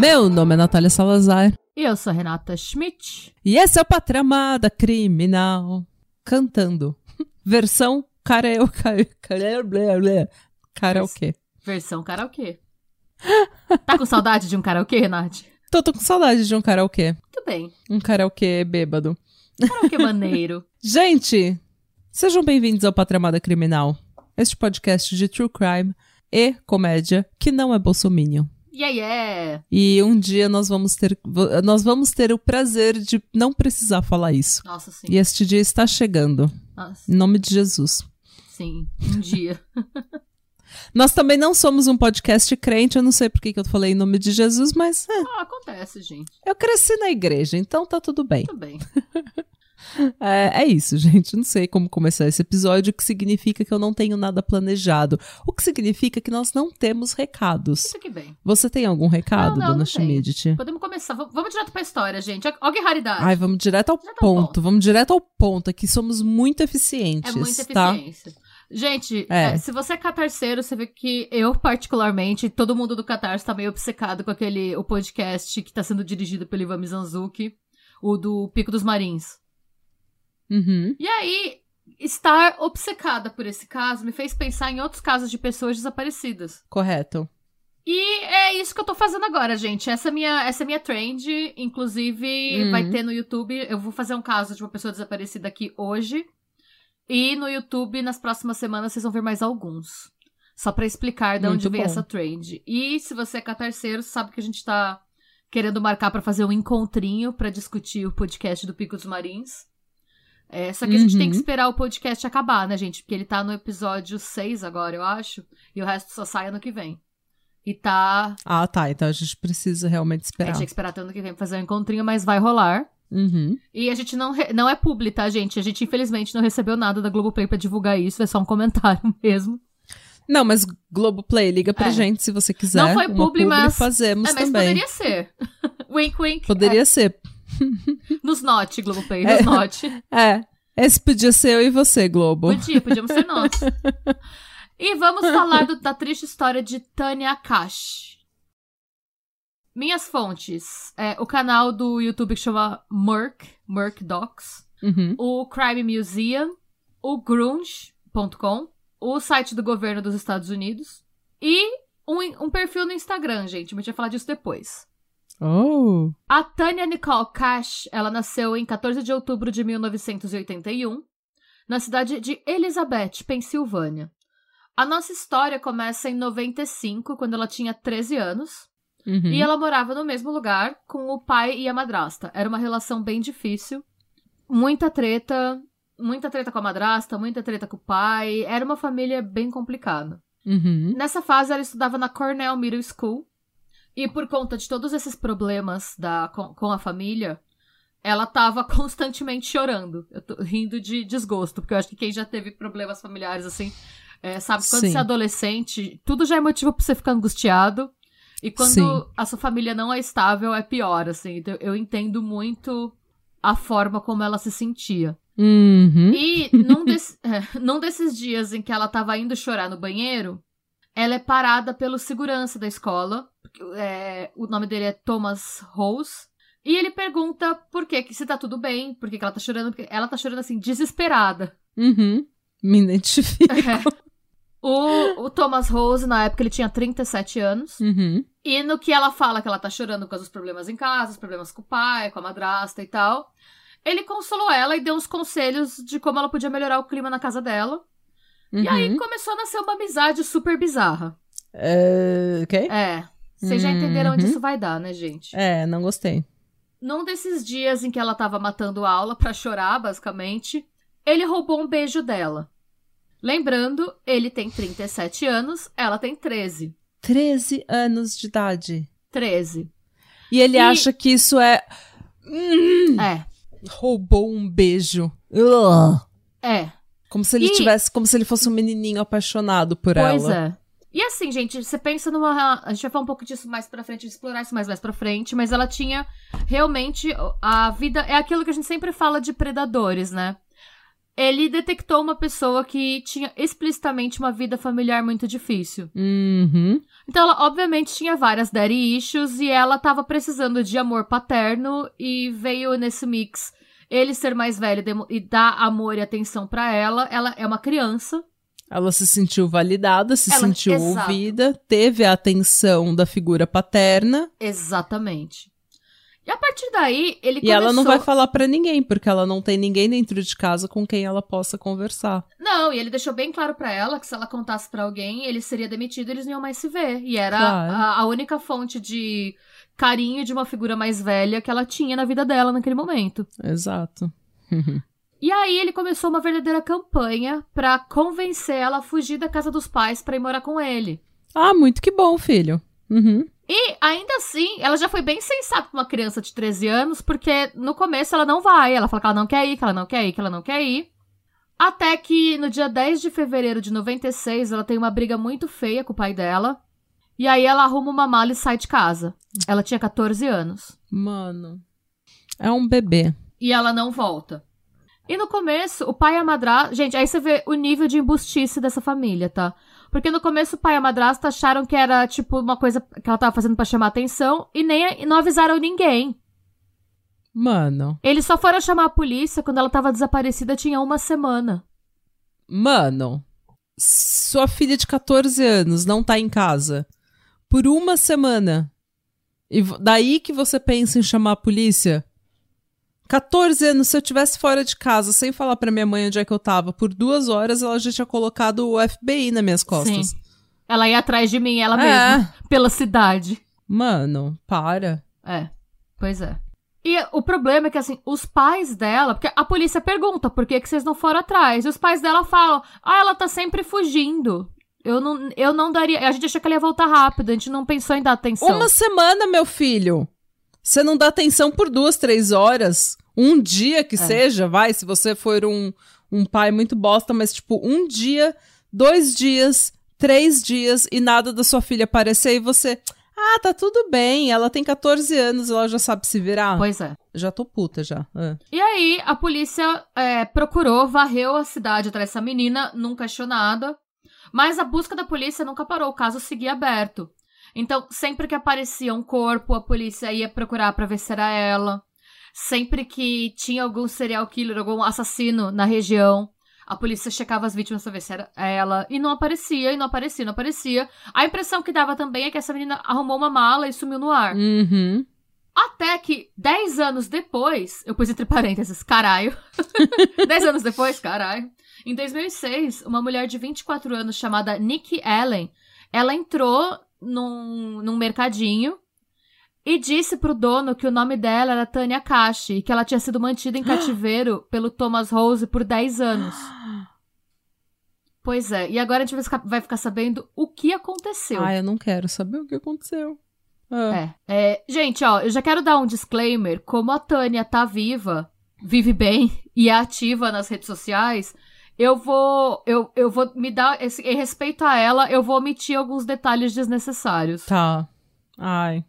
Meu nome é Natália Salazar. E eu sou Renata Schmidt. E esse é o Patramada Criminal. Cantando. Versão karaokê. Karaokê. Versão karaokê. Tá com saudade de um karaokê, Nath? Tô, tô com saudade de um karaokê. Muito bem. Um karaokê bêbado. Karaokê maneiro. Gente, sejam bem-vindos ao Patramada Criminal. Este podcast de true crime e comédia que não é bolsominion. Yeah, yeah. E um dia nós vamos ter nós vamos ter o prazer de não precisar falar isso. Nossa, sim. E este dia está chegando. Nossa, Em nome de Jesus. sim. Um dia. Nós também não somos um podcast crente, eu não sei por que eu falei em nome de Jesus, mas é, Ah, acontece, gente. eu cresci na igreja, então tá tudo bem. Tudo bem. É, é isso, gente. Não sei como começar esse episódio, o que significa que eu não tenho nada planejado. O que significa que nós não temos recados. Isso aqui bem. Você tem algum recado, Não, não, dona. Schmidt? Podemos começar. V- Vamos direto pra história, gente. Ó que raridade. Ai, vamos direto ao Direto ao ponto. ponto. Vamos direto ao ponto. Aqui somos muito eficientes. É muita tá? eficiência. Gente, É. é, se você é catarceiro, você vê que eu, particularmente, todo mundo do Catarse tá meio obcecado com aquele o podcast que tá sendo dirigido pelo Ivan Mizanzuki, o do Pico dos Marins. Uhum. E aí, estar obcecada por esse caso me fez pensar em outros casos de pessoas desaparecidas. Correto. E é isso que eu tô fazendo agora, gente. Essa é minha, essa é minha trend. Inclusive, Uhum. vai ter no YouTube. Eu vou fazer um caso de uma pessoa desaparecida aqui hoje. E no YouTube, nas próximas semanas, vocês vão ver mais alguns. Só pra explicar de Muito onde bom. essa trend. E se você é catarceiro, sabe que a gente tá querendo marcar pra fazer um encontrinho pra discutir o podcast do Pico dos Marins. É, só que a gente tem que Uhum. esperar o podcast acabar, né, gente? Porque ele tá no episódio 6 agora, eu acho. E o resto só sai ano que vem. E tá. Ah, tá. Então a gente precisa realmente A esperar. gente tinha que esperar até ano que vem pra fazer um encontrinho, mas vai rolar. Uhum. E a gente não, re- não é publi, tá, gente? A gente, infelizmente, não recebeu nada da Globoplay pra divulgar isso. É só um comentário mesmo. Não, mas Globoplay, liga pra É. gente se você quiser. Não foi Uma publi, mas- fazemos é, mas também. poderia ser. wink, wink. Poderia ser. É, nos note, Globoplay. É. Nos note. É. Esse podia ser eu e você, Globo. Podia, podíamos ser nós. e vamos falar do- da triste história de Tânia Akash. Minhas fontes. É, o canal do YouTube que chama Merc, Merc Docs. Uhum. o Crime Museum, o Grunge.com, o site do governo dos Estados Unidos e um, um perfil no Instagram, gente. Mas a gente vai falar disso depois. Oh. A Tânia Nicole Cash, ela nasceu em 14 de outubro de 1981, na cidade de Elizabeth, Pensilvânia. A nossa história começa em 95, quando ela tinha 13 anos, Uhum. e ela morava no mesmo lugar com o pai e a madrasta. Era uma relação bem difícil. Muita treta, muita treta com a madrasta, muita treta com o pai. Era uma família bem complicada. Uhum. Nessa fase, ela estudava na Cornell Middle School. E por conta de todos esses problemas da, com, com a família, ela tava constantemente chorando. Eu tô rindo de desgosto, porque eu acho que quem já teve problemas familiares assim, é, sabe, quando Sim. você é adolescente, tudo já é motivo pra você ficar angustiado. E quando Sim. a sua família não é estável, é pior, assim. Então, eu entendo muito a forma como ela se sentia. Uhum. E num, desse- é, num desses dias em que ela tava indo chorar no banheiro, ela é parada pelo segurança da escola. é, o nome dele é Thomas Rose. E ele pergunta por que, se tá tudo bem, por que, que ela tá chorando. Porque ela tá chorando assim, desesperada. Uhum. Me identifico. O, o Thomas Rose, na época, ele tinha 37 anos. Uhum. E no que ela fala que ela tá chorando por causa dos problemas em casa, os problemas com o pai, com a madrasta e tal, ele consolou ela e deu uns conselhos de como ela podia melhorar o clima na casa dela. E aí Uhum. começou a nascer uma amizade super bizarra. É, ok? É. Vocês já entenderam onde Uhum. isso vai dar, né, gente? É, não gostei. Num desses dias em que ela tava matando aula pra chorar, basicamente, ele roubou um beijo dela. Lembrando, ele tem 37 anos, ela tem 13. 13 anos de idade. 13. E ele E- acha que isso é. Hum, É. roubou um beijo. Ugh. É. Como se ele E- tivesse, como se ele fosse um menininho apaixonado por Pois ela. é. E assim, gente, você pensa numa. A gente vai falar um pouco disso mais pra frente, explorar isso mais, mais pra frente, mas ela tinha realmente. A vida. É aquilo que a gente sempre fala de predadores, né? Ele detectou uma pessoa que tinha explicitamente uma vida familiar muito difícil. Uhum. Então, ela obviamente tinha várias daddy issues e ela tava precisando de amor paterno e veio nesse mix ele ser mais velho e dar amor e atenção pra ela. Ela é uma criança. Ela se sentiu validada, se Ela- sentiu exato. ouvida, teve a atenção da figura paterna Exatamente. E a partir daí, ele e começou... ela não vai falar pra ninguém, porque ela não tem ninguém dentro de casa com quem ela possa conversar. Não, e ele deixou bem claro pra ela que se ela contasse pra alguém, ele seria demitido e eles não iam mais se ver. E era Claro. a, a única fonte de carinho de uma figura mais velha que ela tinha na vida dela naquele momento. Exato. E aí ele começou uma verdadeira campanha pra convencer ela a fugir da casa dos pais pra ir morar com ele. ah, muito que bom, filho. Uhum. E ainda assim, ela já foi bem sensata pra uma criança de 13 anos, porque no começo ela não vai. Ela fala que ela não quer ir, que ela não quer ir, que ela não quer ir. Até que no dia 10 de fevereiro de 96, ela tem uma briga muito feia com o pai dela. E aí ela arruma uma mala e sai de casa. Ela tinha 14 anos. Mano. É um bebê. E ela não volta. E no começo, o pai e a madrasta. Gente, aí você vê o nível de embustice dessa família, tá? Porque no começo o pai e a madrasta acharam que era, tipo, uma coisa que ela tava fazendo pra chamar atenção e nem não avisaram ninguém. Mano. Eles só foram chamar a polícia quando ela tava desaparecida tinha uma semana. Mano. Sua filha de 14 anos não tá em casa por uma semana. E daí que você pensa em chamar a polícia? 14 anos, se eu tivesse fora de casa sem falar pra minha mãe onde é que eu tava, por duas horas ela já tinha colocado o FBI nas minhas costas. Sim. Ela ia atrás de mim, ela É. mesma, pela cidade. Mano, para. É, pois é. E o problema é que, assim, os pais dela. Porque a polícia pergunta por que, que vocês não foram atrás. E os pais dela falam: ah, ela tá sempre fugindo. Eu não, eu não daria. A gente achou que ela ia voltar rápido, a gente não pensou em dar atenção. Uma semana, meu filho. Você não dá atenção por duas, três horas. Um dia que É. seja, vai, se você for um, um pai muito bosta, mas tipo, um dia, dois dias, três dias e nada da sua filha aparecer e você. Ah, tá tudo bem. Ela tem 14 anos, ela já sabe se virar. Pois é. Já tô puta já. Ah. E aí, a polícia é, procurou, varreu a cidade atrás dessa menina, nunca achou nada. Mas a busca da polícia nunca parou, o caso seguia aberto. Então, sempre que aparecia um corpo, a polícia ia procurar pra ver se era ela. Sempre que tinha algum serial killer, algum assassino na região, a polícia checava as vítimas pra ver se era ela. E não aparecia, e não aparecia, não aparecia. A impressão que dava também é que essa menina arrumou uma mala e sumiu no ar. Uhum. Até que, 10 anos depois, eu pus entre parênteses, caralho. 10 anos depois, caralho. Em 2006, uma mulher de 24 anos chamada Nikki Allen, ela entrou num, num mercadinho e disse pro dono que o nome dela era Tânia Kashi e que ela tinha sido mantida em cativeiro pelo Thomas Rose por 10 anos. Pois é, e agora a gente vai ficar, vai ficar sabendo o que aconteceu. Ah, eu não quero saber o que aconteceu. Ah. É, é, gente, ó, eu já quero dar um disclaimer. Como a Tânia tá viva, vive bem e é ativa nas redes sociais, eu vou, eu, eu vou me dar, esse, em respeito a ela, eu vou omitir alguns detalhes desnecessários. Tá. Ai.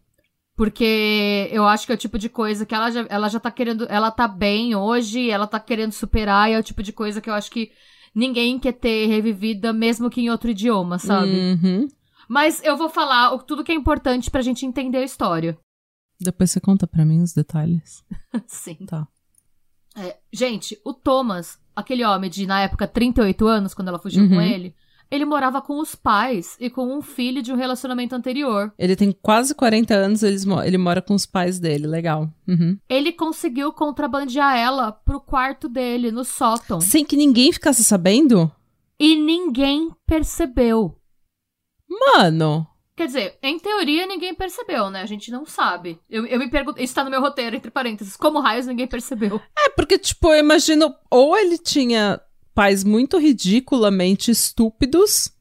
Porque eu acho que é o tipo de coisa que ela já, ela já tá querendo, ela tá bem hoje, ela tá querendo superar, e é o tipo de coisa que eu acho que ninguém quer ter revivida, mesmo que em outro idioma, sabe? Uhum. Mas eu vou falar o- tudo que é importante pra gente entender a história. Depois você conta pra mim os detalhes. Sim. Tá. É, gente, o Thomas, aquele homem de, na época, 38 anos, quando ela fugiu com Uhum. ele, ele morava com os pais e com um filho de um relacionamento anterior. Ele tem quase 40 anos, eles ele mora com os pais dele. Legal. Uhum. Ele conseguiu contrabandear ela pro quarto dele, no sótão. Sem que ninguém ficasse sabendo? E ninguém percebeu. Mano. Quer dizer, em teoria ninguém percebeu, né? A gente não sabe. Eu, eu me pergunto. Isso tá no meu roteiro, entre parênteses. Como raios ninguém percebeu? É, porque, tipo, eu imagino. Ou ele tinha pais muito ridiculamente estúpidos.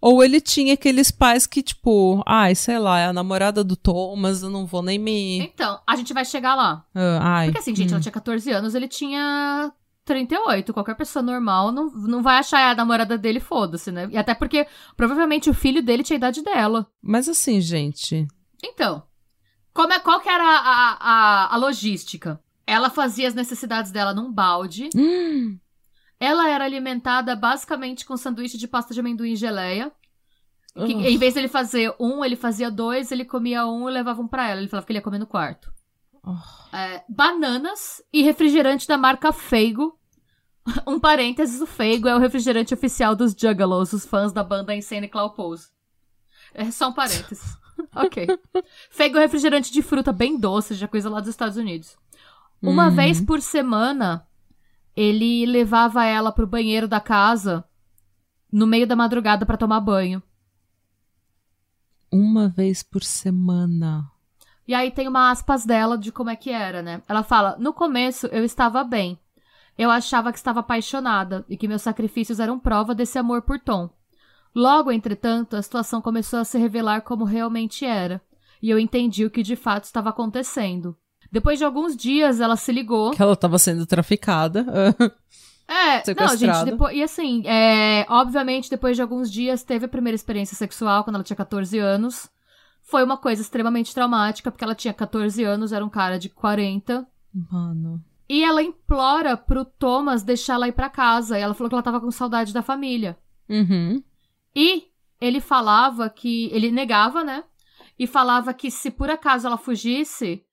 Ou ele tinha aqueles pais que, tipo, ai, sei lá, é a namorada do Thomas, eu não vou nem me. Então, a gente vai chegar lá. Ah, ai. Porque assim, gente, hum. ela tinha 14 anos, ele tinha 38. Qualquer pessoa normal não, não vai achar a namorada dele, foda-se, né? E até porque provavelmente o filho dele tinha a idade dela. Mas assim, gente. Então, como é, qual que era a, a, a logística? Ela fazia as necessidades dela num balde. Hum, Ela era alimentada basicamente com sanduíche de pasta de amendoim e geleia. Que, ugh. em vez dele fazer um, ele fazia dois, ele comia um e levava um pra ela. Ele falava que ele ia comer no quarto. Oh. É, bananas e refrigerante da marca Feigo. Um parênteses, o Feigo é o refrigerante oficial dos Juggalos, os fãs da banda Insane Clown Pose. É só um parênteses. ok. Feigo é refrigerante de fruta bem doce, já coisa lá dos Estados Unidos. Uma Uhum. vez por semana, ele levava ela pro banheiro da casa no meio da madrugada pra tomar banho. Uma vez por semana. E aí tem uma aspas dela de como é que era, né? Ela fala: No começo eu estava bem. Eu achava que estava apaixonada e que meus sacrifícios eram prova desse amor por Tom. Logo, entretanto, a situação começou a se revelar como realmente era. E eu entendi o que de fato estava acontecendo. Depois de alguns dias, ela se ligou. Que ela tava sendo traficada. É, não, gente, depois, e assim, é, obviamente, depois de alguns dias, teve a primeira experiência sexual quando ela tinha 14 anos. Foi uma coisa extremamente traumática, porque ela tinha 14 anos, era um cara de 40. Mano. E ela implora pro Thomas deixar ela ir pra casa. E ela falou que ela tava com saudade da família. Uhum. E ele falava que. Ele negava, né? E falava que se por acaso ela fugisse,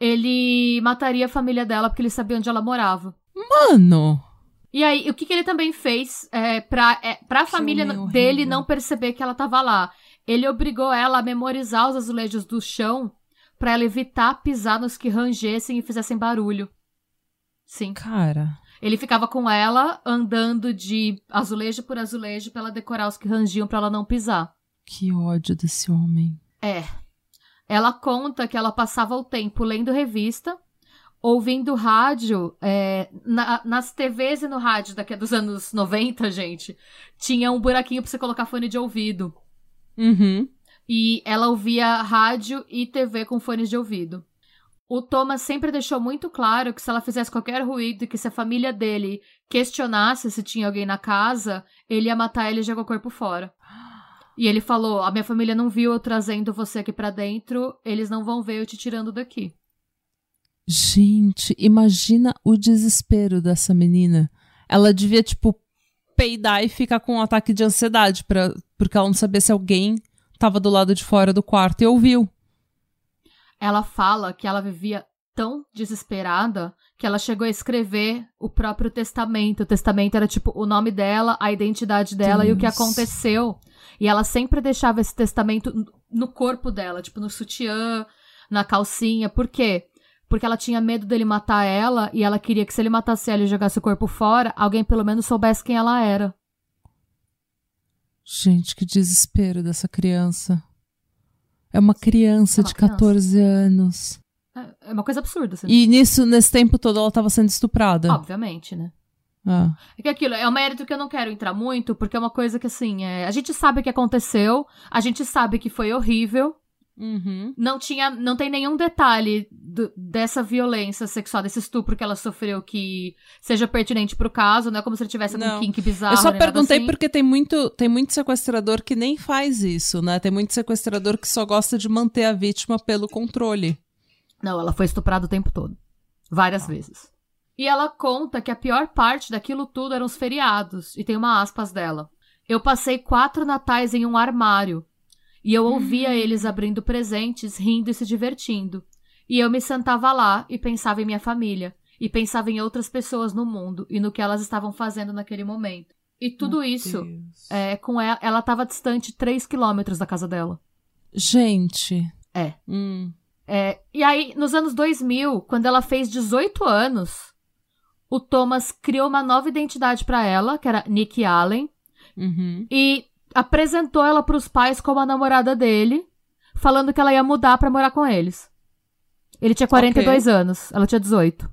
ele mataria a família dela porque ele sabia onde ela morava. Mano. E aí, o que, que ele também fez é, pra, é, pra família dele não perceber que ela tava lá? Ele obrigou ela a memorizar os azulejos do chão pra ela evitar pisar nos que rangessem e fizessem barulho. Sim. Cara. Ele ficava com ela andando de azulejo por azulejo pra ela decorar os que rangiam pra ela não pisar. Que ódio desse homem. É. Ela conta que ela passava o tempo lendo revista, ouvindo rádio. é, na- nas TVs e no rádio daqui dos anos 90, gente, tinha um buraquinho pra você colocar fone de ouvido. Uhum. E ela ouvia rádio e TV com fones de ouvido. O Thomas sempre deixou muito claro que se ela fizesse qualquer ruído e que se a família dele questionasse se tinha alguém na casa, ele ia matar ele e jogar o corpo fora. E ele falou: A minha família não viu eu trazendo você aqui pra dentro, eles não vão ver eu te tirando daqui. Gente, imagina o desespero dessa menina. Ela devia, tipo, peidar e ficar com um ataque de ansiedade, pra, porque ela não sabia se alguém tava do lado de fora do quarto e ouviu. Ela fala que ela vivia tão desesperada que ela chegou a escrever o próprio testamento. O testamento era tipo o nome dela, a identidade dela e o que Deus. aconteceu. E ela sempre deixava esse testamento no corpo dela, tipo no sutiã, na calcinha. Por quê? Porque ela tinha medo dele matar ela e ela queria que se ele matasse ela e jogasse o corpo fora, alguém pelo menos soubesse quem ela era. Gente, que desespero dessa criança. É uma criança É uma de criança. 14 anos. É- É uma coisa absurda, assim. E nisso, nesse tempo todo, ela tava sendo estuprada. Obviamente, né? Ah. É que aquilo é um mérito que eu não quero entrar muito, porque é uma coisa que, assim, é, a gente sabe o que aconteceu, a gente sabe que foi horrível, Uhum. não tinha, não tem nenhum detalhe do- dessa violência sexual, desse estupro que ela sofreu que seja pertinente pro caso, não é como se ele tivesse Não. kink bizarro. Eu só perguntei assim. porque tem muito, tem muito sequestrador que nem faz isso, né? Tem muito sequestrador que só gosta de manter a vítima pelo controle. Não, ela foi estuprada o tempo todo. Várias vezes. E ela conta que a pior parte daquilo tudo eram os feriados. E tem uma aspas dela. Eu passei quatro natais em um armário. E eu ouvia eles abrindo presentes, rindo e se divertindo. E eu me sentava lá e pensava em minha família. E pensava em outras pessoas no mundo e no que elas estavam fazendo naquele momento. E tudo Meu isso, é, com ela, ela estava distante 3 quilômetros da casa dela. Gente. É. Hum. É, e aí, nos anos 2000, quando ela fez 18 anos, o Thomas criou uma nova identidade pra ela, que era Nikki Allen, Uhum. e apresentou ela pros pais como a namorada dele, falando que ela ia mudar pra morar com eles. Ele tinha 42 anos, ela tinha 18.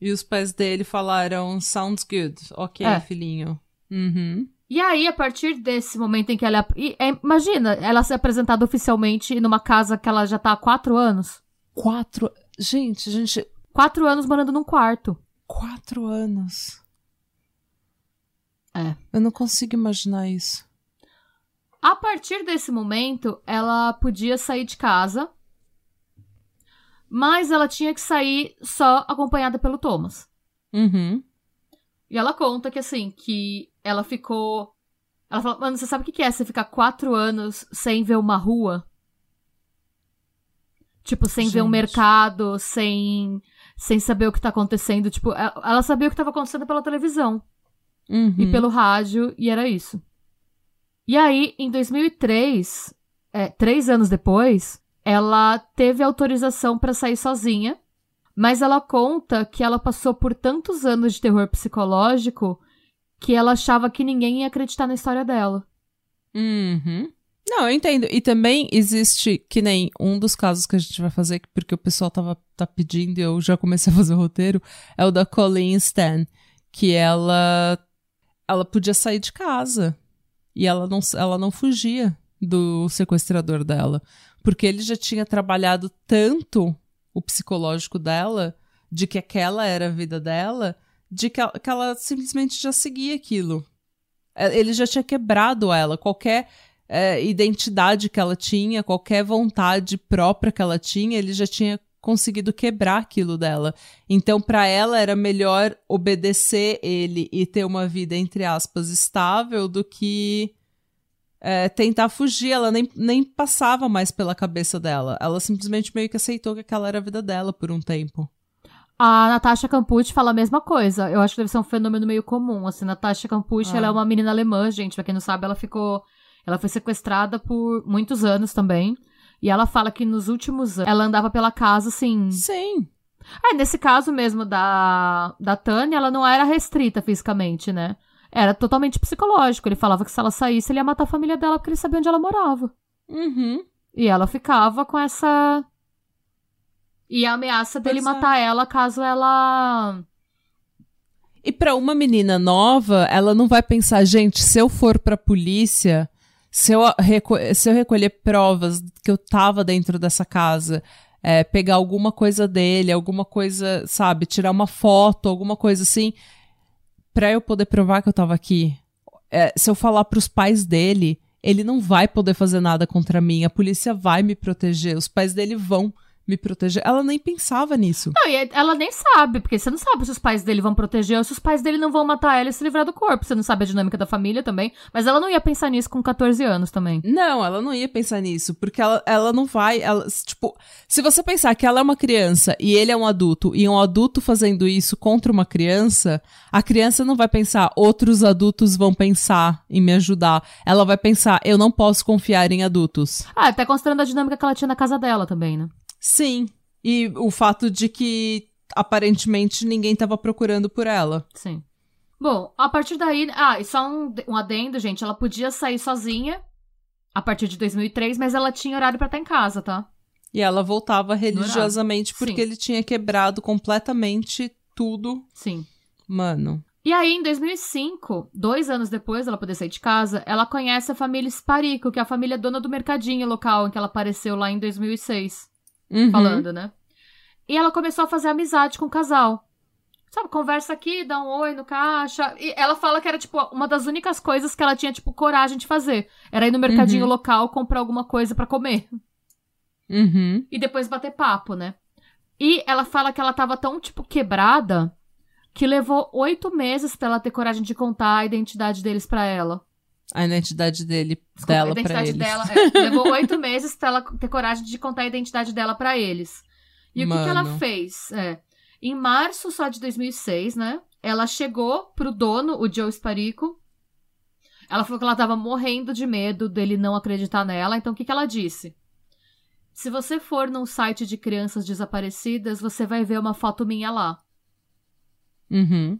E os pais dele falaram, sounds good. Ok, É. filhinho. Uhum. E aí, a partir desse momento em que ela. e, é, imagina, ela ser apresentada oficialmente numa casa que ela já tá há quatro anos. Quatro. Gente, gente. Quatro anos morando num quarto. Quatro anos. É. Eu não consigo imaginar isso. A partir desse momento, ela podia sair de casa, mas ela tinha que sair só acompanhada pelo Thomas. Uhum. E ela conta que assim, que ela ficou. Ela falou, mano, você sabe o que é você ficar quatro anos sem ver uma rua? Tipo, sem ver um Gente. mercado, sem, sem saber o que tá acontecendo. Tipo, ela ela sabia o que tava acontecendo pela televisão Uhum. e pelo rádio, e era isso. E aí, em 2003, é, três anos depois, ela teve autorização pra sair sozinha, mas ela conta que ela passou por tantos anos de terror psicológico que ela achava que ninguém ia acreditar na história dela. Uhum. Não, eu entendo. E também existe, que nem um dos casos que a gente vai fazer, porque o pessoal tava, tá pedindo e eu já comecei a fazer o roteiro, é o da Colleen Stan, que ela ela podia sair de casa e ela não, ela não fugia do sequestrador dela, porque ele já tinha trabalhado tanto o psicológico dela, de que aquela era a vida dela, de que que ela simplesmente já seguia aquilo. É, Ele já tinha quebrado ela, qualquer é, identidade que ela tinha, qualquer vontade própria que ela tinha, ele já tinha conseguido quebrar aquilo dela. Então, para ela era melhor obedecer ele e ter uma vida entre aspas estável do que é, tentar fugir. Ela nem, nem passava mais pela cabeça dela. Ela simplesmente meio que aceitou que aquela era a vida dela por um tempo. A Natasha Campucci fala a mesma coisa. Eu acho que deve ser um fenômeno meio comum. Assim, Natasha Campucci, Ah. ela é uma menina alemã, gente. Pra quem não sabe, ela ficou. Ela foi sequestrada por muitos anos também. E ela fala que nos últimos anos ela andava pela casa, assim. Sim. É, nesse caso mesmo da, da Tânia, ela não era restrita fisicamente, né? Era totalmente psicológico. Ele falava que se ela saísse, ele ia matar a família dela porque ele sabia onde ela morava. Uhum. E ela ficava com essa. E a ameaça dele é. matar ela caso ela. E pra uma menina nova, ela não vai pensar, gente, se eu for pra polícia, se eu, se eu recolher provas que eu tava dentro dessa casa, é, pegar alguma coisa dele, alguma coisa, sabe, tirar uma foto, alguma coisa assim, pra eu poder provar que eu tava aqui. É, se eu falar pros pais dele, ele não vai poder fazer nada contra mim, a polícia vai me proteger, os pais dele vão me proteger. Ela nem pensava nisso. Não, e ela nem sabe, porque você não sabe se os pais dele vão proteger ou se os pais dele não vão matar ela e se livrar do corpo. Você não sabe a dinâmica da família também. Mas ela não ia pensar nisso com 14 anos também. Não, ela não ia pensar nisso, porque ela, ela não vai. Ela, tipo, se você pensar que ela é uma criança e ele é um adulto, e um adulto fazendo isso contra uma criança, a criança não vai pensar, outros adultos vão pensar em me ajudar. Ela vai pensar, eu não posso confiar em adultos. Ah, até considerando a dinâmica que ela tinha na casa dela também, né? Sim. E o fato de que aparentemente ninguém tava procurando por ela. Sim. Bom, a partir daí. Ah, e só um, um adendo, gente. Ela podia sair sozinha a partir de 2003, mas ela tinha horário pra estar em casa, tá? E ela voltava religiosamente Sim. porque ele tinha quebrado completamente tudo. Sim. Mano. E aí, em 2005, dois anos depois dela poder sair de casa, ela conhece a família Sparico, que é a família dona do mercadinho local em que ela apareceu lá em 2006, Uhum. falando, né? E ela começou a fazer amizade com o casal. Sabe, conversa aqui, dá um oi no caixa. E ela fala que era, tipo, uma das únicas coisas que ela tinha, tipo, coragem de fazer. Era ir no mercadinho Uhum. local comprar alguma coisa pra comer. Uhum. E depois bater papo, né? E ela fala que ela tava tão, tipo, quebrada que levou oito meses pra ela ter coragem de contar a identidade deles pra ela. A identidade dele, Desculpa, dela a pra identidade ele. dela. é, levou oito meses pra ela ter coragem de contar a identidade dela pra eles. E o que, que ela Mano. fez? É, em março só de 2006, né? Ela chegou pro dono, o Joe Sparico. Ela falou que ela tava morrendo de medo dele não acreditar nela. Então, o que, que ela disse? Se você for num site de crianças desaparecidas, você vai ver uma foto minha lá. Uhum.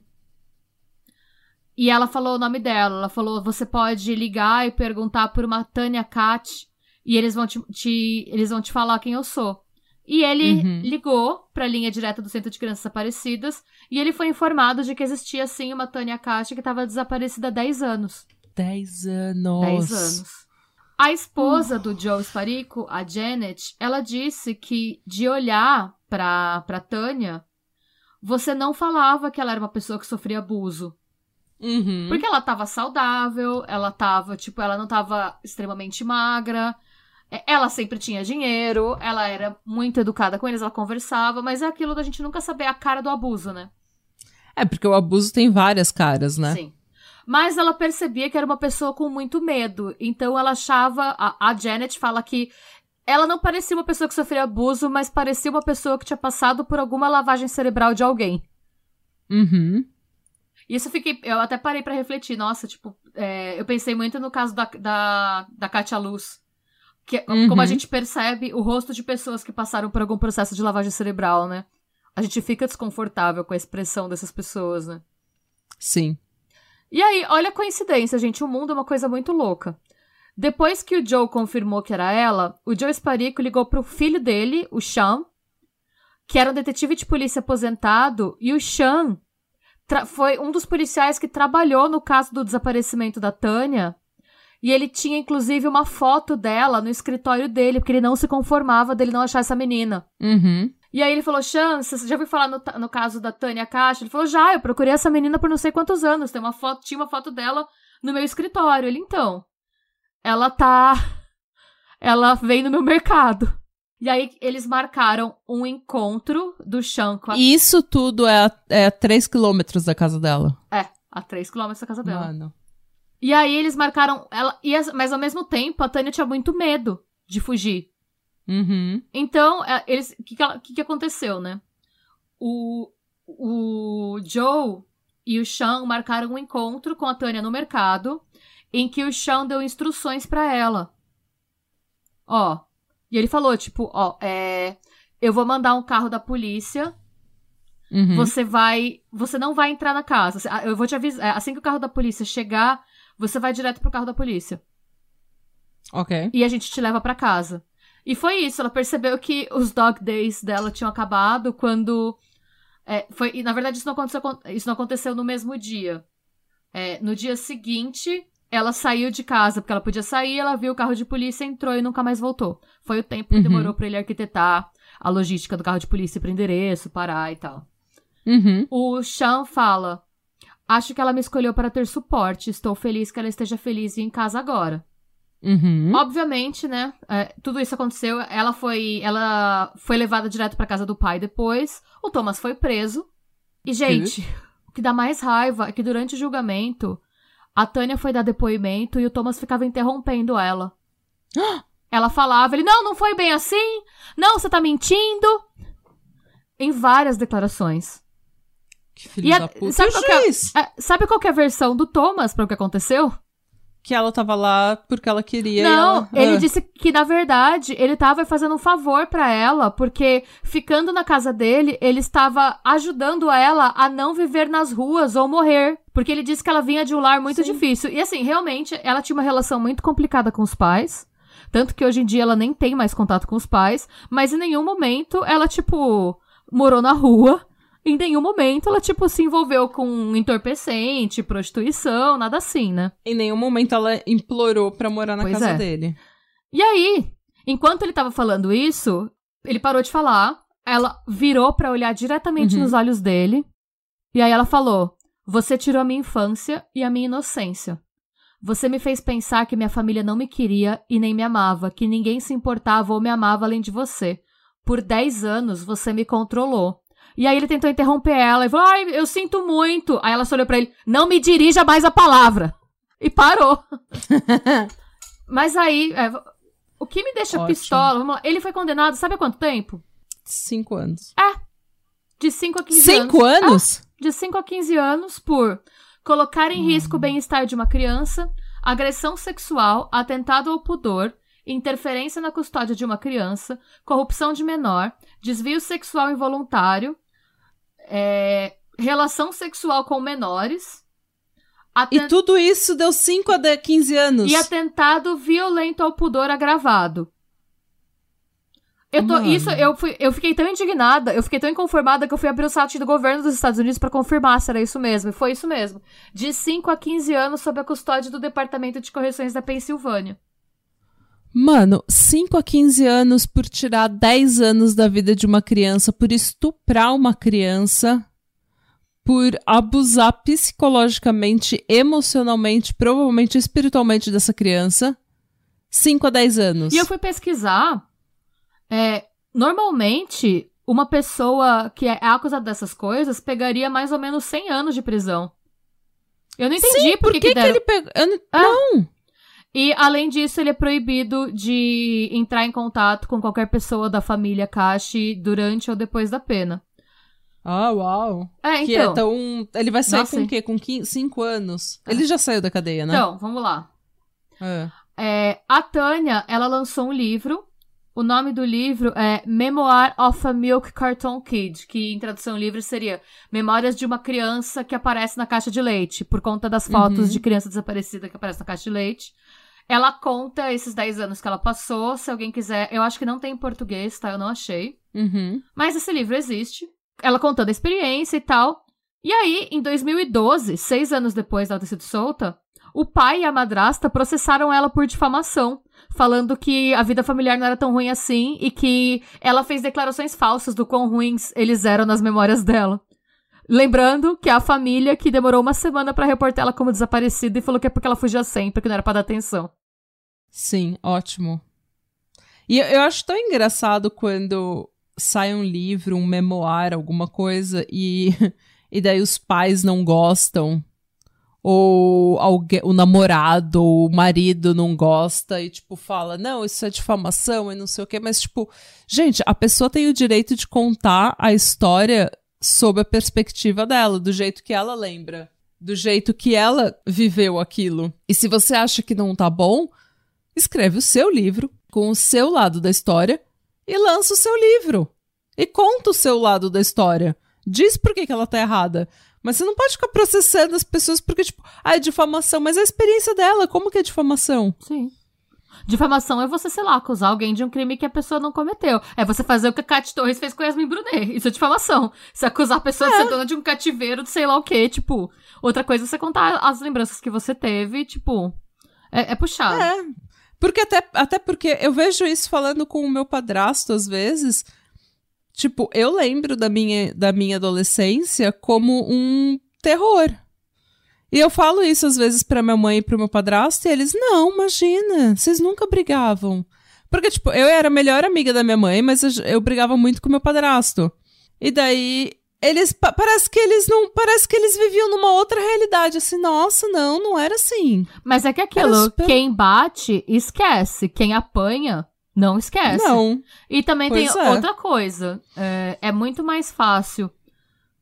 E ela falou o nome dela. Ela falou: você pode ligar e perguntar por uma Tânia Kat e eles vão te, te- eles vão te falar quem eu sou. E ele Uhum. ligou pra linha direta do Centro de Crianças Desaparecidas e ele foi informado de que existia sim uma Tânia Kat que estava desaparecida há 10 anos. Dez anos. 10 anos. A esposa do Joe Sparico, a Janet, ela disse que de olhar pra, pra Tânia, você não falava que ela era uma pessoa que sofria abuso. Uhum. Porque ela tava saudável, ela tava, tipo, ela não tava extremamente magra. é, Ela sempre tinha dinheiro, ela era muito educada com eles, ela conversava, mas é aquilo da gente nunca saber a cara do abuso, né? É, porque o abuso tem várias caras, né? Sim. Mas ela percebia que era uma pessoa com muito medo. Então ela achava. A, a Janet fala que ela não parecia uma pessoa que sofria abuso, mas parecia uma pessoa que tinha passado por alguma lavagem cerebral de alguém. Uhum. Isso eu fiquei. Eu até parei pra refletir. Nossa, tipo, é, eu pensei muito no caso da, da, da Katia Luz. Que, Uhum. Como a gente percebe o rosto de pessoas que passaram por algum processo de lavagem cerebral, né? A gente fica desconfortável com a expressão dessas pessoas, né? Sim. E aí, olha a coincidência, gente. O mundo é uma coisa muito louca. Depois que o Joe confirmou que era ela, o Joe Esparico ligou pro filho dele, o Sean, que era um detetive de polícia aposentado, e o Sean foi um dos policiais que trabalhou no caso do desaparecimento da Tânia. E ele tinha, inclusive, uma foto dela no escritório dele, porque ele não se conformava dele não achar essa menina. Uhum. E aí ele falou, Chan, você já ouviu falar no, no caso da Tânia Caixa? Ele falou, já, eu procurei essa menina por não sei quantos anos. Tem uma foto, tinha uma foto dela no meu escritório. Ele, então, ela tá. Ela vem no meu mercado. E aí eles marcaram um encontro do Chan com a. Isso tudo é a, é a 3 quilômetros da casa dela. É, a 3 km da casa dela. Mano. E aí eles marcaram. ela e as- Mas ao mesmo tempo, a Tânia tinha muito medo de fugir. Uhum. Então, é, eles. O que, que, que aconteceu, né? O, o Joe e o Sean marcaram um encontro com a Tânia no mercado, em que o Sean deu instruções pra ela. Ó. E ele falou, tipo, ó, é. Eu vou mandar um carro da polícia. Uhum. Você vai. Você não vai entrar na casa. Ah, Eu vou te avisar. Assim que o carro da polícia chegar, você vai direto pro carro da polícia. Ok. e a gente te leva pra casa. E foi isso, ela percebeu que os dog days dela tinham acabado quando. é, foi, e na verdade isso não aconteceu, isso não aconteceu no mesmo dia. É, no dia seguinte, ela saiu de casa, porque ela podia sair, ela viu o carro de polícia, entrou e nunca mais voltou. Foi o tempo que Uhum. demorou pra ele arquitetar a logística do carro de polícia para endereço, parar e tal. Uhum. O Sean fala: Acho que ela me escolheu para ter suporte. Estou feliz que ela esteja feliz e em casa agora. Uhum. Obviamente, né? é, tudo isso aconteceu. Ela foi, ela foi levada direto pra casa do pai depois. O Thomas foi preso. E, gente, o que dá mais raiva é que durante o julgamento, a Tânia foi dar depoimento e o Thomas ficava interrompendo ela. ela falava, ele, não, não foi bem assim. Não, você tá mentindo. Em várias declarações. Que filho E a- da puta. sabe qual que é- juiz? É, sabe qual é a versão do Thomas para o que aconteceu? Que ela tava lá porque ela queria. Não, ela... ele Ah. disse que, na verdade, ele tava fazendo um favor pra ela, porque ficando na casa dele, ele estava ajudando ela a não viver nas ruas ou morrer. Porque ele disse que ela vinha de um lar muito Sim. difícil. E assim, realmente, ela tinha uma relação muito complicada com os pais. Tanto que hoje em dia ela nem tem mais contato com os pais. Mas em nenhum momento ela, tipo, morou na rua. Em nenhum momento ela, tipo, se envolveu com entorpecente, prostituição, nada assim, né? Em nenhum momento ela implorou pra morar na Pois casa é. dele. E aí, enquanto ele tava falando isso, ele parou de falar, ela virou pra olhar diretamente Uhum. nos olhos dele, e aí ela falou: Você tirou a minha infância e a minha inocência. Você me fez pensar que minha família não me queria e nem me amava, que ninguém se importava ou me amava além de você. Por 10 anos você me controlou. E aí ele tentou interromper ela e falou: Ai, eu sinto muito. Aí ela só olhou pra ele: Não me dirija mais a palavra. E parou. Mas aí, é, o que me deixa Ótimo. pistola, vamos lá, ele foi condenado, sabe há quanto tempo? Cinco anos. De 5 a 15 anos. Cinco anos? De 5 a 15 anos por colocar em risco o bem-estar de uma criança, agressão sexual, atentado ao pudor, interferência na custódia de uma criança, corrupção de menor, desvio sexual involuntário, é, relação sexual com menores, aten- E tudo isso deu 5 a de- 15 anos. e atentado violento ao pudor agravado. Eu tô, Mano. isso, eu, fui, eu fiquei tão indignada, eu fiquei tão inconformada que eu fui abrir o site do governo dos Estados Unidos pra confirmar se era isso mesmo. E foi isso mesmo. De 5 a 15 anos sob a custódia do Departamento de Correções da Pensilvânia. Mano, 5 a 15 anos por tirar 10 anos da vida de uma criança, por estuprar uma criança, por abusar psicologicamente, emocionalmente, provavelmente espiritualmente dessa criança. 5 a 10 anos. E eu fui pesquisar. É, normalmente, uma pessoa que é acusada dessas coisas pegaria mais ou menos 100 anos de prisão. Eu não entendi Sim, por que, que, que deram. ele pegou. Eu Ah. Não! E, além disso, ele é proibido de entrar em contato com qualquer pessoa da família Kashi durante ou depois da pena. Ah, uau. É, Que então. é tão. Ele vai sair Nossa, com o quê? Com 5 anos? Ele já saiu da cadeia, né? Então, vamos lá. É. É, a Tânia, ela lançou um livro. O nome do livro é Memoir of a Milk Carton Kid, que em tradução livre seria Memórias de uma criança que aparece na caixa de leite, por conta das fotos Uhum. de criança desaparecida que aparece na caixa de leite. Ela conta esses 10 anos que ela passou, se alguém quiser. Eu acho que não tem em português, tá? Eu não achei. Uhum. Mas esse livro existe. Ela contando a experiência e tal. E aí, em 2012, seis anos depois dela ter sido solta, o pai e a madrasta processaram ela por difamação, falando que a vida familiar não era tão ruim assim e que ela fez declarações falsas do quão ruins eles eram nas memórias dela. Lembrando que é a família que demorou uma semana pra reportar ela como desaparecida e falou que é porque ela fugia sempre, que não era pra dar atenção. Sim, ótimo. E eu, acho tão engraçado quando sai um livro, um memoir, alguma coisa, e, e daí os pais não gostam. Ou alguém, o namorado ou o marido não gosta e, tipo, fala, não, isso é difamação e não sei o quê. Mas, tipo, gente, a pessoa tem o direito de contar a história sob a perspectiva dela, do jeito que ela lembra. Do jeito que ela viveu aquilo. E se você acha que não tá bom, escreve o seu livro com o seu lado da história e lança o seu livro. E conta o seu lado da história. Diz por que, que ela tá errada. Mas você não pode ficar processando as pessoas porque, tipo, ah, é difamação. Mas é a experiência dela, como que é difamação? Sim. Difamação é você, sei lá, acusar alguém de um crime que a pessoa não cometeu. É você fazer o que a Cat Torres fez com Yasmin Brunet. Isso é difamação. Você acusar a pessoa de ser dona de um cativeiro de sei lá o quê, tipo. Outra coisa é você contar as lembranças que você teve, tipo. É, é puxado. É. Porque até, até porque eu vejo isso falando com o meu padrasto às vezes. Tipo, eu lembro da minha, da minha adolescência como um terror. E eu falo isso às vezes pra minha mãe e pro meu padrasto, e eles, não, imagina, vocês nunca brigavam. Porque, tipo, eu era a melhor amiga da minha mãe, mas eu, eu brigava muito com meu padrasto. E daí, eles, pa- parece que eles não, parece que eles viviam numa outra realidade, assim, nossa, não, não era assim. Mas é que aquilo, super- quem bate, esquece. Quem apanha, não esquece. Não. E também tem Pois é. outra coisa. É, é muito mais fácil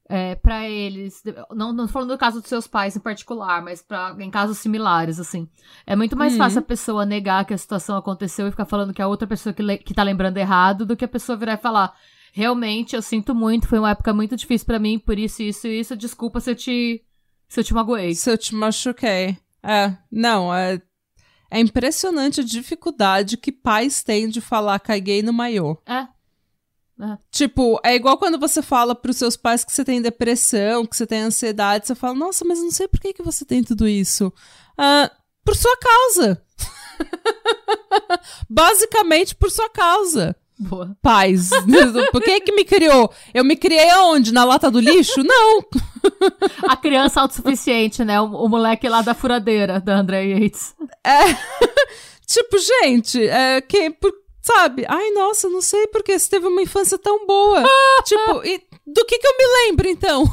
é, para eles. Não, não falando do caso dos seus pais em particular, mas pra, em casos similares, assim. É muito mais Uhum. fácil a pessoa negar que a situação aconteceu e ficar falando que a outra pessoa que, le- que tá lembrando errado do que a pessoa virar e falar. Realmente, eu sinto muito, foi uma época muito difícil pra mim, por isso, isso e isso. Desculpa se eu te. se eu te magoei. Se eu te machuquei. É, não, é, é impressionante a dificuldade que pais têm de falar caguei no maiô. É. Tipo, é igual quando você fala pros seus pais que você tem depressão, que você tem ansiedade, você fala, nossa, mas não sei por que, que você tem tudo isso. Ah, por sua causa. Basicamente por sua causa. Boa. Pais. por que que me criou? Eu me criei aonde? Na lata do lixo? Não. A criança autossuficiente, né? O, o moleque lá da furadeira, da Andrea Yates. Tipo, gente, é, quem, por- sabe? Ai, nossa, não sei porque você teve uma infância tão boa. tipo, e do que que eu me lembro, então?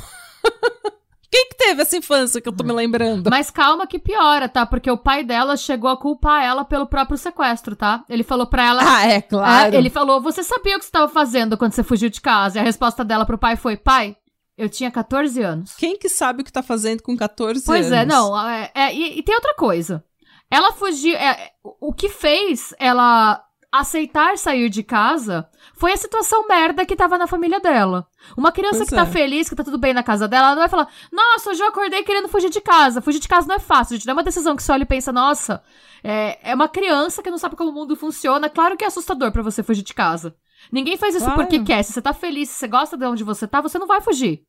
Quem que teve essa infância que eu tô me lembrando? Mas calma que piora, tá? Porque o pai dela chegou a culpar ela pelo próprio sequestro, tá? Ele falou pra ela. Ah, é claro. É, ele falou: Você sabia o que você estava fazendo quando você fugiu de casa? E a resposta dela pro pai foi: Pai, eu tinha 14 anos. Quem que sabe o que tá fazendo com 14 Pois anos? é, não. é- é, e, e tem outra coisa. Ela fugiu. é, o que fez ela aceitar sair de casa foi a situação merda que tava na família dela. Uma criança Pois que tá é. feliz, que tá tudo bem na casa dela, ela não vai falar: Nossa, hoje eu acordei querendo fugir de casa. Fugir de casa não é fácil, gente. Não é uma decisão que você olha e pensa: Nossa, é, é uma criança que não sabe como o mundo funciona. Claro que é assustador pra você fugir de casa. Ninguém faz isso Claro. porque quer. Se você tá feliz, se você gosta de onde você tá, você não vai fugir.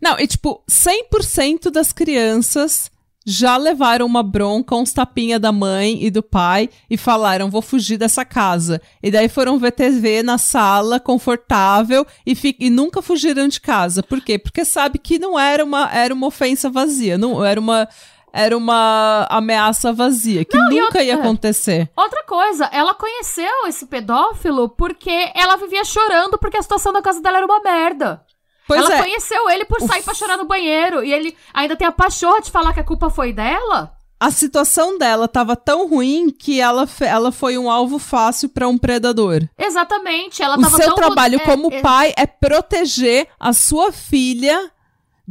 Não, e tipo, 100% das crianças já levaram uma bronca, uns tapinha da mãe e do pai e falaram: vou fugir dessa casa. E daí foram ver TV na sala, confortável, e, e nunca fugiram de casa. Por quê? Porque sabe que não era uma, era uma ofensa vazia, não era uma. Era uma ameaça vazia, que não, nunca outra, ia acontecer. Outra coisa, ela conheceu esse pedófilo porque ela vivia chorando porque a situação da casa dela era uma merda. Pois ela é. conheceu ele por sair Uf. pra chorar no banheiro. E ele ainda tem a pachorra de falar que a culpa foi dela. A situação dela tava tão ruim que ela, ela foi um alvo fácil para um predador. Exatamente. Ela o seu trabalho é, como é... pai é proteger a sua filha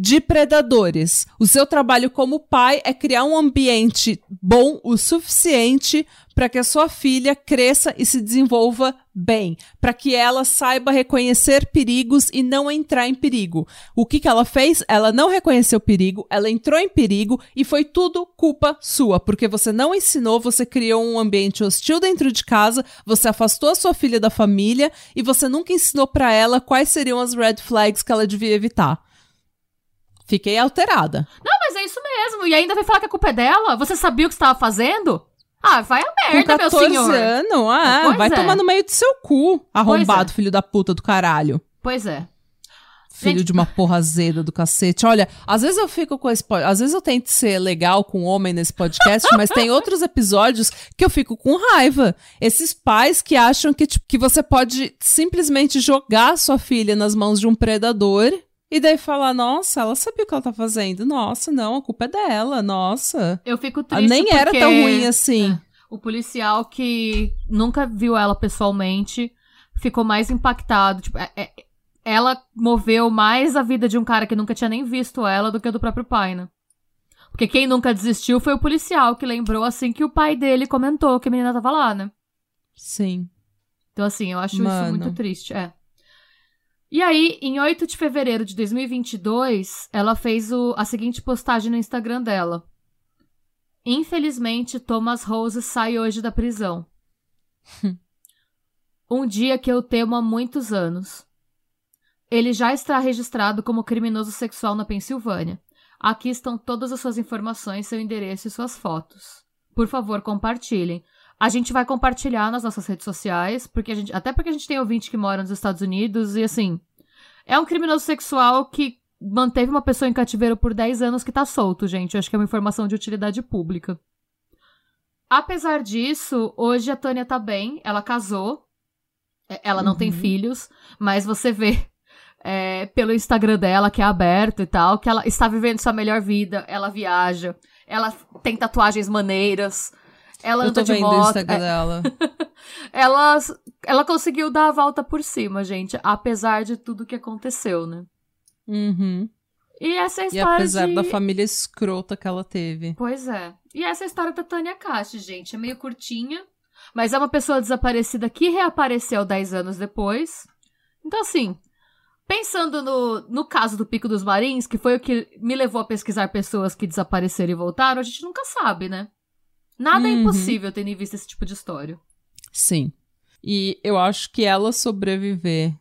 de predadores. O seu trabalho como pai é criar um ambiente bom o suficiente para que a sua filha cresça e se desenvolva bem, para que ela saiba reconhecer perigos e não entrar em perigo. O que, que ela fez? Ela não reconheceu perigo, ela entrou em perigo e foi tudo culpa sua, porque você não ensinou, você criou um ambiente hostil dentro de casa, você afastou a sua filha da família e você nunca ensinou para ela quais seriam as red flags que ela devia evitar. Fiquei alterada. Não, mas é isso mesmo. E ainda vem falar que a culpa é dela? Você sabia o que estava fazendo? Ah, vai a merda, meu senhor. 14 anos, ah, pois vai é. tomar no meio do seu cu, arrombado, é. filho da puta do caralho. Pois é. Filho Gente... de uma porra azeda do cacete. Olha, às vezes eu fico com esse. Às vezes eu tento ser legal com um homem nesse podcast, mas tem outros episódios que eu fico com raiva. Esses pais que acham que, tipo, que você pode simplesmente jogar sua filha nas mãos de um predador e daí falar, nossa, ela sabia o que ela tá fazendo. Nossa, não, a culpa é dela, nossa. Eu fico triste Nem porque... era tão ruim assim. É, o policial que nunca viu ela pessoalmente ficou mais impactado. Tipo, é, é, ela moveu mais a vida de um cara que nunca tinha nem visto ela do que do próprio pai, né? Porque quem nunca desistiu foi o policial que lembrou assim que o pai dele comentou que a menina tava lá, né? Sim. Então, assim, eu acho Mano. isso muito triste. É. E aí, em 8 de fevereiro de 2022, ela fez o, a seguinte postagem no Instagram dela. Infelizmente, Thomas Rose sai hoje da prisão. um dia que eu temo há muitos anos. Ele já está registrado como criminoso sexual na Pensilvânia. Aqui estão todas as suas informações, seu endereço e suas fotos. Por favor, compartilhem. A gente vai compartilhar nas nossas redes sociais, porque a gente, até porque a gente tem ouvinte que mora nos Estados Unidos e assim, é um criminoso sexual que manteve uma pessoa em cativeiro por 10 anos que tá solto, gente. Eu acho que é uma informação de utilidade pública. Apesar disso, hoje a Tânia tá bem, ela casou. É, ela não uhum. tem filhos, mas você vê é, pelo Instagram dela, que é aberto e tal, que ela está vivendo sua melhor vida, ela viaja, ela tem tatuagens maneiras, ela Eu tô vendo moto. o Instagram é... dela. ela, ela conseguiu dar a volta por cima, gente, apesar de tudo que aconteceu, né? Uhum. E essa é a história. E apesar de... da família escrota que ela teve. Pois é. E essa é a história da Tânia Caixa, gente. É meio curtinha, mas é uma pessoa desaparecida que reapareceu 10 anos depois. Então, assim, pensando no, no caso do Pico dos Marins, que foi o que me levou a pesquisar pessoas que desapareceram e voltaram, a gente nunca sabe, né? Nada é uhum. é impossível tendo em vista esse tipo de história. Sim. E eu acho que ela sobreviver.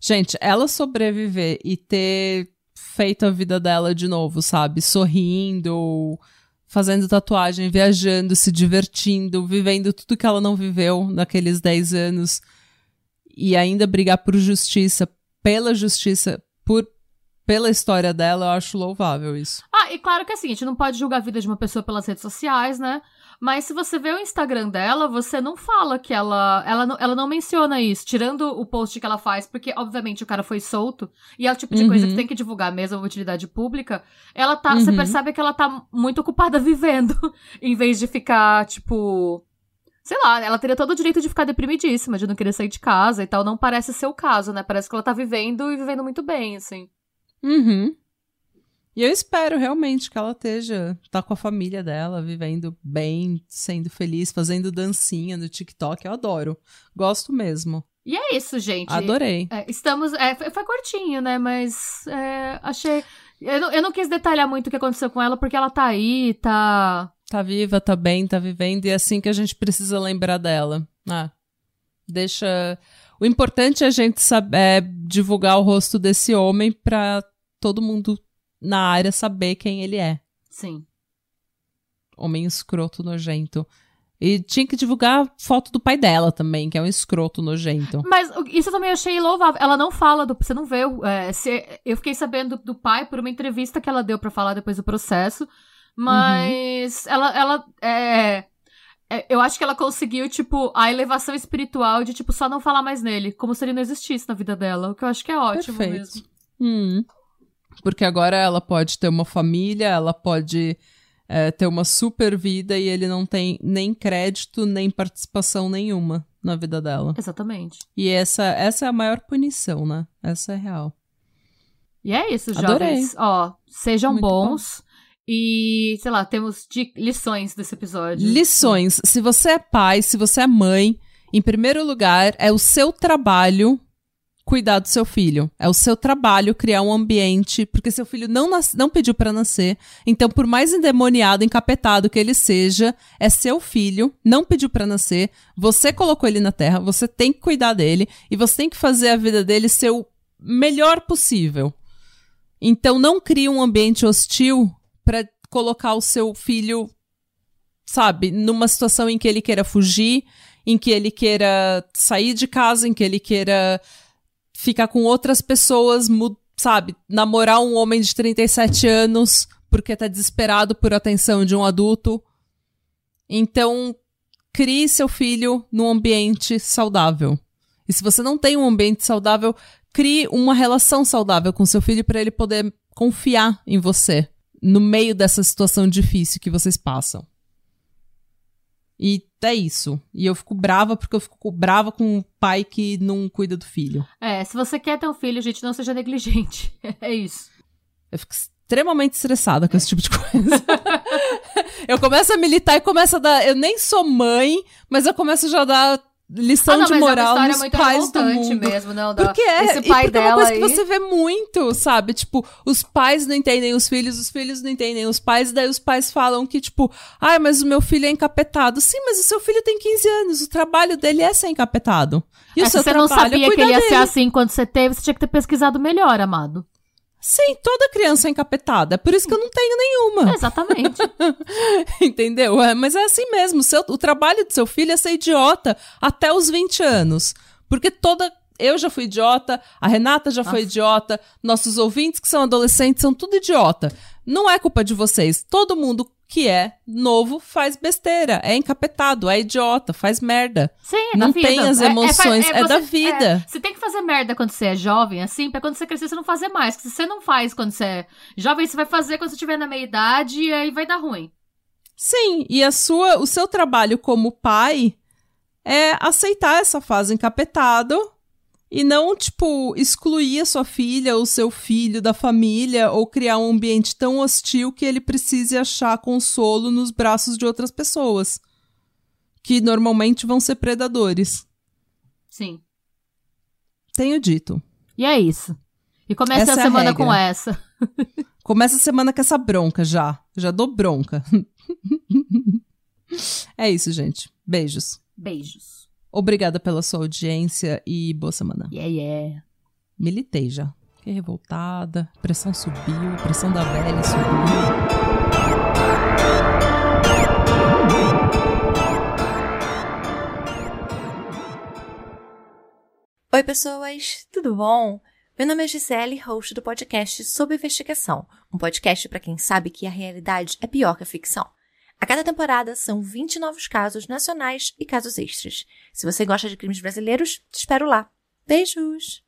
Gente, ela sobreviver e ter feito a vida dela de novo, sabe? Sorrindo, fazendo tatuagem, viajando, se divertindo, vivendo tudo que ela não viveu naqueles 10 anos. E ainda brigar por justiça, pela justiça, por pela história dela, eu acho louvável isso. Ah, e claro que assim, a gente não pode julgar a vida de uma pessoa pelas redes sociais, né? Mas se você vê o Instagram dela, você não fala que ela. Ela não, ela não menciona isso, tirando o post que ela faz, porque, obviamente, o cara foi solto. E é o tipo de uhum. coisa que uhum. tem que divulgar mesmo, a utilidade pública. Ela tá. Uhum. Você percebe que ela tá muito ocupada vivendo, em vez de ficar, tipo. Sei lá, ela teria todo o direito de ficar deprimidíssima, de não querer sair de casa e tal. Não parece ser o caso, né? Parece que ela tá vivendo e vivendo muito bem, assim. Uhum. E eu espero realmente que ela esteja, tá com a família dela, vivendo bem, sendo feliz, fazendo dancinha no TikTok. Eu adoro. Gosto mesmo. E é isso, gente. Adorei. É, estamos. É, foi, curtinho, né? Mas é, achei. Eu não, eu não quis detalhar muito o que aconteceu com ela, porque ela tá aí, tá. Tá viva, tá bem, tá vivendo, e é assim que a gente precisa lembrar dela. Ah, deixa. O importante é a gente saber é, divulgar o rosto desse homem pra todo mundo na área saber quem ele é. Sim. homem escroto nojento. E tinha que divulgar foto do pai dela também, que é um escroto nojento. Mas isso eu também achei louvável. Ela não fala do. Você não vê. É, se, eu fiquei sabendo do, do, pai por uma entrevista que ela deu para falar depois do processo. Mas uhum. ela. ela é, é, eu acho que ela conseguiu, tipo, a elevação espiritual de, tipo, só não falar mais nele. Como se ele não existisse na vida dela. O que eu acho que é ótimo Perfeito. mesmo. Hum. Porque agora ela pode ter uma família, ela pode é, ter uma super vida e ele não tem nem crédito, nem participação nenhuma na vida dela. Exatamente. E essa, essa é a maior punição, né? Essa é real. E é isso, Adorei. jovens. Ó, sejam Muito bons. Bom. E, sei lá, temos de lições desse episódio. Lições. Se você é pai, se você é mãe, em primeiro lugar, é o seu trabalho cuidar do seu filho. É o seu trabalho criar um ambiente, porque seu filho não, nas, não pediu para nascer. Então, por mais endemoniado, encapetado que ele seja, é seu filho, não pediu para nascer. Você colocou ele na terra, você tem que cuidar dele e você tem que fazer a vida dele ser o melhor possível. Então, não crie um ambiente hostil para colocar o seu filho, sabe, numa situação em que ele queira fugir, em que ele queira sair de casa, em que ele queira ficar com outras pessoas, sabe? Namorar um homem de 37 anos porque tá desesperado por atenção de um adulto. Então, crie seu filho num ambiente saudável. E se você não tem um ambiente saudável, crie uma relação saudável com seu filho para ele poder confiar em você no meio dessa situação difícil que vocês passam. E é isso. E eu fico brava porque eu fico brava com um pai que não cuida do filho. É, se você quer ter um filho, gente, não seja negligente. é isso. Eu fico extremamente estressada com esse tipo de coisa. eu começo a militar e começo a dar. Eu nem sou mãe, mas eu começo já a dar lição ah, não, de moral é nos pais do mundo. mesmo, não, porque é, esse pai porque dela é uma coisa aí... que você vê muito, sabe? Tipo, os pais não entendem os filhos, os filhos não entendem os pais, daí os pais falam que, tipo, ai, ah, mas o meu filho é encapetado. Sim, mas o seu filho tem 15 anos, o trabalho dele é ser encapetado. E é, o seu se você não sabia é que ele ia dele. ser assim quando você teve, você tinha que ter pesquisado melhor, amado. Sim, toda criança é encapetada. É por isso que eu não tenho nenhuma. exatamente. Entendeu? É, mas é assim mesmo. Seu, o trabalho do seu filho é ser idiota até os 20 anos. Porque toda. Eu já fui idiota, a Renata já Nossa. foi idiota, nossos ouvintes que são adolescentes são tudo idiota. Não é culpa de vocês. Todo mundo que é novo faz besteira, é encapetado, é idiota, faz merda. Sim, é não tem vida. as emoções, é, é, é, é da vida. É, você tem que fazer merda quando você é jovem, assim, pra quando você crescer você não fazer mais. Se você não faz quando você é jovem, você vai fazer quando você estiver na meia idade e aí vai dar ruim. Sim, e a sua, o seu trabalho como pai é aceitar essa fase encapetado e não, tipo, excluir a sua filha ou seu filho da família ou criar um ambiente tão hostil que ele precise achar consolo nos braços de outras pessoas. Que normalmente vão ser predadores. Sim. Tenho dito. E é isso. E começa essa a é semana a com essa. começa a semana com essa bronca já. Já dou bronca. é isso, gente. Beijos. Beijos. Obrigada pela sua audiência e boa semana. Yeah, yeah. Militei já. Fiquei revoltada, pressão subiu, pressão da velha subiu. Oi, pessoas, tudo bom? Meu nome é Gisele, host do podcast Sob Investigação, um podcast para quem sabe que a realidade é pior que a ficção. A cada temporada são 20 novos casos nacionais e casos extras. Se você gosta de crimes brasileiros, te espero lá. Beijos!